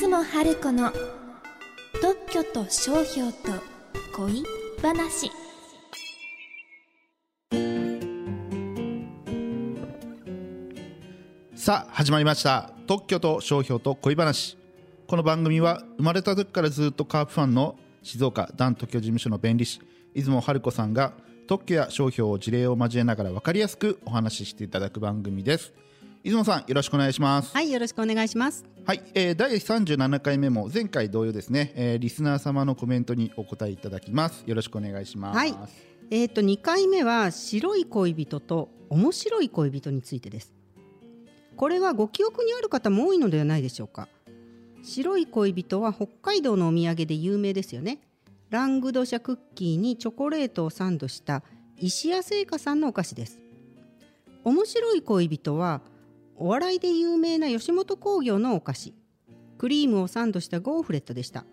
雲春子の特許と商標と恋話。さあ始まりました。特許と商標と恋話。この番組は生まれた時からずっとカープファンの静岡ダン特許事務所の弁理士出雲春子さんが特許や商標を事例を交えながら分かりやすくお話ししていただく番組です。出雲さんよろしくお願いしますはい、よろしくお願いします。はい、えー、第37回目も前回同様ですね、えー、リスナー様のコメントにお答えいただきますよろしくお願いしますはいえっ、と2回目は白い恋人と面白い恋人についてです。これはご記憶にある方も多いのではないでしょうか。白い恋人は北海道のお土産で有名ですよね。ラングドシャクッキーにチョコレートをサンドした石屋製菓さんのお菓子です。面白い恋人はお笑いで有名な吉本興業のお菓子。クリームをサンドしたゴーフレットでした。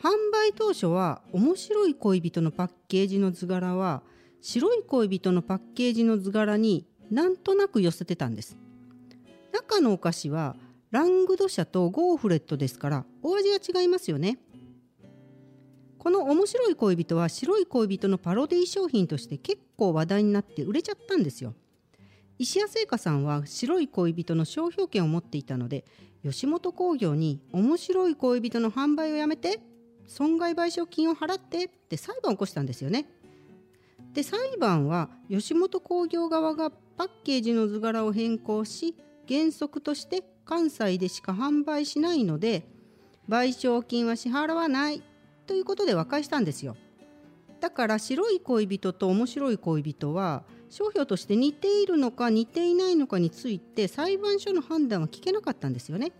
販売当初は面白い恋人のパッケージの図柄は白い恋人のパッケージの図柄になんとなく寄せてたんです。中のお菓子はラングド社とゴーフレットですからお味が違いますよね。この面白い恋人は白い恋人のパロディ商品として結構話題になって売れちゃったんですよ。石屋製菓さんは白い恋人の商標権を持っていたので吉本興業に面白い恋人の販売をやめて損害賠償金を払ってって裁判を起こしたんですよね。で裁判は吉本興業側がパッケージの図柄を変更し原則として関西でしか販売しないので賠償金は支払わないということで和解したんですよ。だから白い恋人と面白い恋人は商標として似ているのか似ていないのかについて裁判所の判断は聞けなかったんですよね。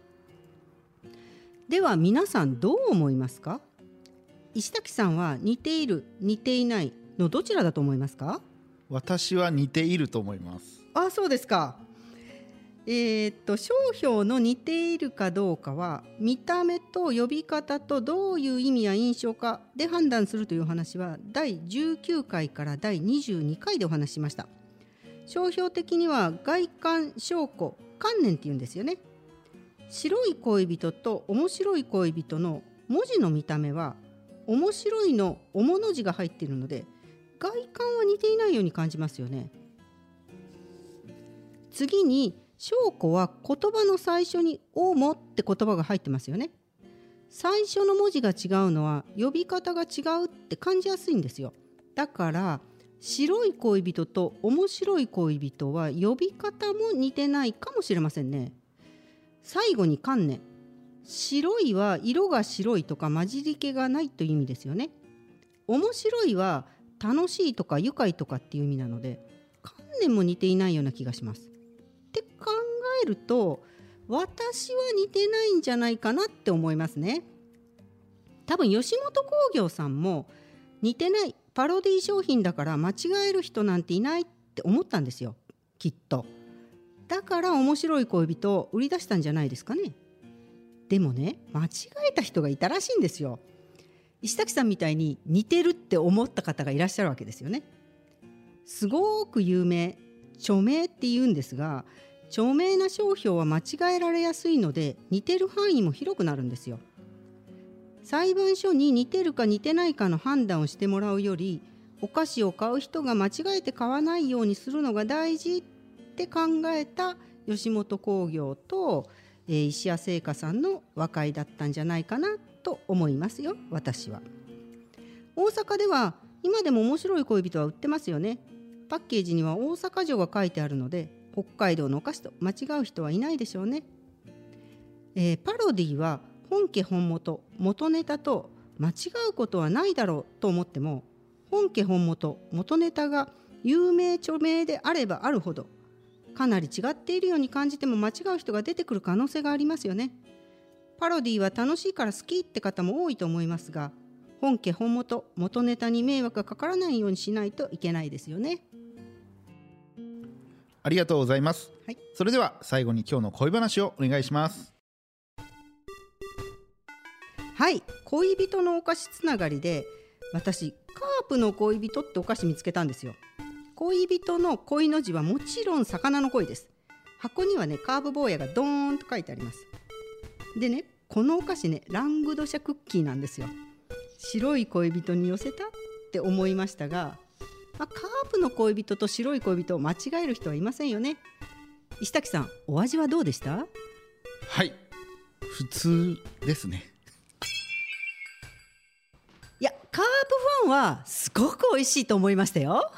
では皆さんどう思いますか？石崎さんは似ている似ていないのどちらだと思いますか？私は似ていると思いますあそうですか。えー、っと商標の似ているかどうかは見た目と呼び方とどういう意味や印象かで判断するという話は第19回から第22回でお話しました。商標的には外観証拠観念っていうんですよね。白い恋人と面白い恋人の文字の見た目は面白いの「おも」の字が入っているので外観は似ていないように感じますよね。次に証拠は言葉の最初に「おも」って言葉が入ってますよね。最初の文字が違うのは呼び方が違うって感じやすいんですよ。だから白い恋人と面白い恋人は呼び方も似てないかもしれませんね。最後に観念。白いは色が白いとか混じり気がないという意味ですよね。面白いは楽しいとか愉快とかっていう意味なので観念も似ていないような気がします。えると私は似てないんじゃないかなって思いますね。多分吉本興業さんも似てないパロディ商品だから間違える人なんていないって思ったんですよ。きっと。だから面白い恋人を売り出したんじゃないですかね。でもね間違えた人がいたらしいんですよ。石崎さんみたいに似てるって思った方がいらっしゃるわけですよね。すごく有名著名って言うんですが著名な商標は間違えられやすいので似てる範囲も広くなるんですよ。裁判所に似てるか似てないかの判断をしてもらうよりお菓子を買う人が間違えて買わないようにするのが大事って考えた吉本興業と、えー石屋製菓さんの和解だったんじゃないかなと思いますよ私は。大阪では今でも面白い恋人は売ってますよね。パッケージには大阪城が書いてあるので北海道のお菓子と間違う人はいないでしょうね、えーパロディは本家本元元ネタと間違うことはないだろうと思っても本家本元元ネタが有名著名であればあるほどかなり違っているように感じても間違う人が出てくる可能性がありますよね。パロディは楽しいから好きって方も多いと思いますが本家本元元ネタに迷惑がかからないようにしないといけないですよね。ありがとうございます、はい。それでは最後に今日の恋話をお願いします。はい。恋人のお菓子つながりで私カープの恋人ってお菓子見つけたんですよ。恋人の恋の字はもちろん魚の恋です。箱にはねカーブ坊やがドーンと書いてあります。でねこのお菓子ねラングドシャクッキーなんですよ。白い恋人に寄せたって思いましたが、まあ、カープの恋人と白い恋人を間違える人はいませんよね。石崎さんお味はどうでした？はい。普通ですね。いやカープファンはすごく美味しいと思いましたよ。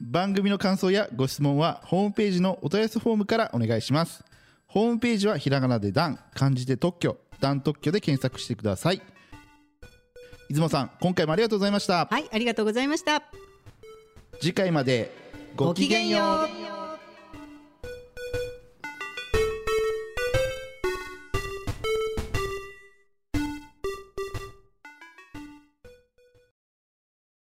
番組の感想やご質問はホームページのお問い合わせフォームからお願いします。ホームページはひらがなで「ダン」漢字で「特許」「ダン特許」で検索してください出雲さん今回もありがとうございました。はいありがとうございました。次回までごきげんよう。う